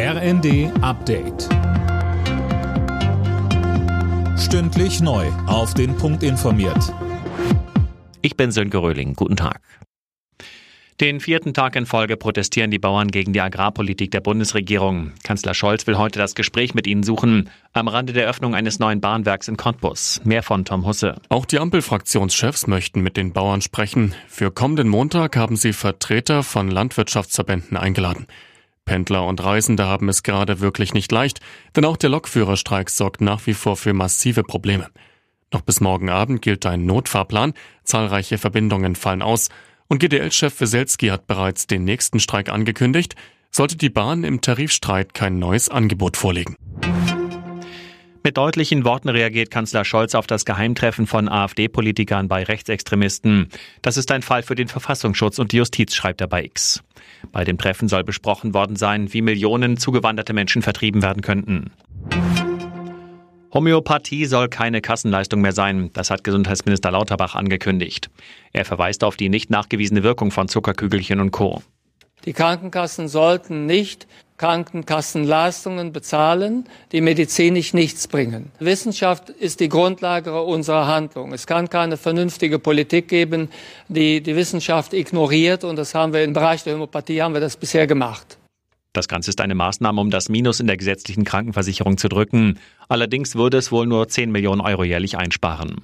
RND Update. Stündlich neu. Auf den Punkt informiert. Ich bin Sönke Röhling. Guten Tag. Den vierten Tag in Folge protestieren die Bauern gegen die Agrarpolitik der Bundesregierung. Kanzler Scholz will heute das Gespräch mit ihnen suchen. Am Rande der Öffnung eines neuen Bahnwerks in Cottbus. Mehr von Tom Husse. Auch die Ampelfraktionschefs möchten mit den Bauern sprechen. Für kommenden Montag haben sie Vertreter von Landwirtschaftsverbänden eingeladen. Pendler und Reisende haben es gerade wirklich nicht leicht, denn auch der Lokführerstreik sorgt nach wie vor für massive Probleme. Noch bis morgen Abend gilt ein Notfahrplan, zahlreiche Verbindungen fallen aus und GDL-Chef Weselski hat bereits den nächsten Streik angekündigt, sollte die Bahn im Tarifstreit kein neues Angebot vorlegen. Mit deutlichen Worten reagiert Kanzler Scholz auf das Geheimtreffen von AfD-Politikern bei Rechtsextremisten. Das ist ein Fall für den Verfassungsschutz und die Justiz, schreibt er bei X. Bei dem Treffen soll besprochen worden sein, wie Millionen zugewanderte Menschen vertrieben werden könnten. Homöopathie soll keine Kassenleistung mehr sein, das hat Gesundheitsminister Lauterbach angekündigt. Er verweist auf die nicht nachgewiesene Wirkung von Zuckerkügelchen und Co. Die Krankenkassen sollten nicht Krankenkassenleistungen bezahlen, die medizinisch nichts bringen. Wissenschaft ist die Grundlage unserer Handlung. Es kann keine vernünftige Politik geben, die die Wissenschaft ignoriert und das haben wir im Bereich der Homöopathie haben wir das bisher gemacht. Das Ganze ist eine Maßnahme, um das Minus in der gesetzlichen Krankenversicherung zu drücken. Allerdings würde es wohl nur 10 Millionen Euro jährlich einsparen.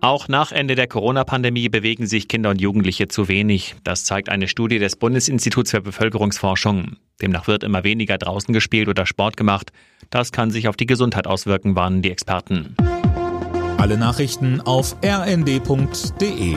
Auch nach Ende der Corona-Pandemie bewegen sich Kinder und Jugendliche zu wenig. Das zeigt eine Studie des Bundesinstituts für Bevölkerungsforschung. Demnach wird immer weniger draußen gespielt oder Sport gemacht. Das kann sich auf die Gesundheit auswirken, warnen die Experten. Alle Nachrichten auf rnd.de